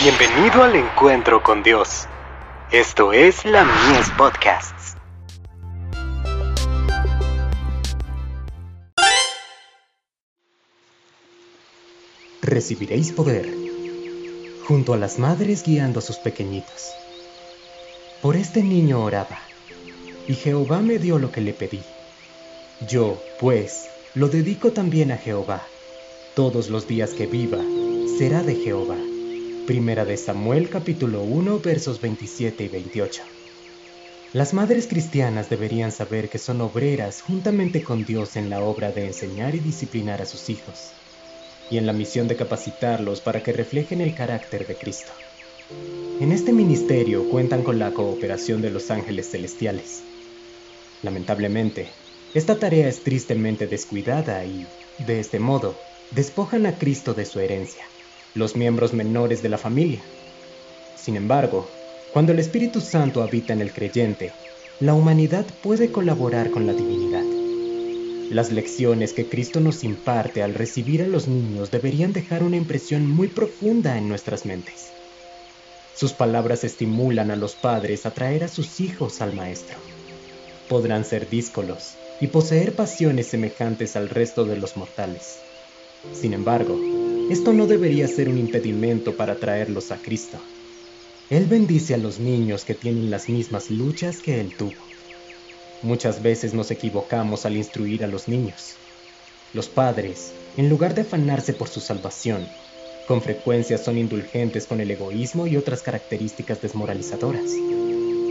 Bienvenido al encuentro con Dios. Esto es la Mies Podcasts. Recibiréis poder junto a las madres guiando a sus pequeñitos. Por este niño oraba, y Jehová me dio lo que le pedí. Yo, pues, lo dedico también a Jehová. Todos los días que viva, será de Jehová. Primera de Samuel capítulo 1 versos 27 y 28. Las madres cristianas deberían saber que son obreras juntamente con Dios en la obra de enseñar y disciplinar a sus hijos, y en la misión de capacitarlos para que reflejen el carácter de Cristo. En este ministerio cuentan con la cooperación de los ángeles celestiales. Lamentablemente, esta tarea es tristemente descuidada y, de este modo, despojan a Cristo de su herencia los miembros menores de la familia. Sin embargo, cuando el Espíritu Santo habita en el creyente, la humanidad puede colaborar con la divinidad. Las lecciones que Cristo nos imparte al recibir a los niños deberían dejar una impresión muy profunda en nuestras mentes. Sus palabras estimulan a los padres a traer a sus hijos al Maestro. Podrán ser díscolos y poseer pasiones semejantes al resto de los mortales. Sin embargo, esto no debería ser un impedimento para traerlos a Cristo. Él bendice a los niños que tienen las mismas luchas que Él tuvo. Muchas veces nos equivocamos al instruir a los niños. Los padres, en lugar de afanarse por su salvación, con frecuencia son indulgentes con el egoísmo y otras características desmoralizadoras.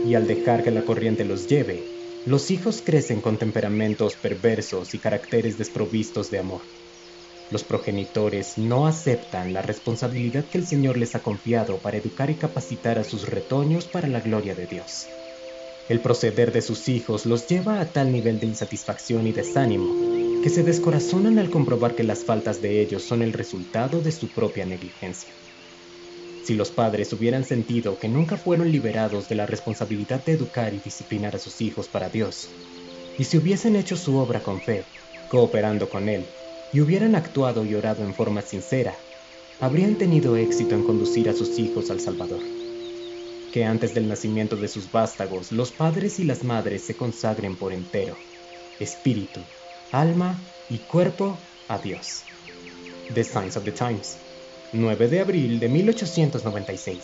Y al dejar que la corriente los lleve, los hijos crecen con temperamentos perversos y caracteres desprovistos de amor. Los progenitores no aceptan la responsabilidad que el Señor les ha confiado para educar y capacitar a sus retoños para la gloria de Dios. El proceder de sus hijos los lleva a tal nivel de insatisfacción y desánimo que se descorazonan al comprobar que las faltas de ellos son el resultado de su propia negligencia. Si los padres hubieran sentido que nunca fueron liberados de la responsabilidad de educar y disciplinar a sus hijos para Dios, y si hubiesen hecho su obra con fe, cooperando con Él, y hubieran actuado y orado en forma sincera, habrían tenido éxito en conducir a sus hijos al Salvador. Que antes del nacimiento de sus vástagos, los padres y las madres se consagren por entero, espíritu, alma y cuerpo a Dios. The Signs of the Times, 9 de abril de 1896.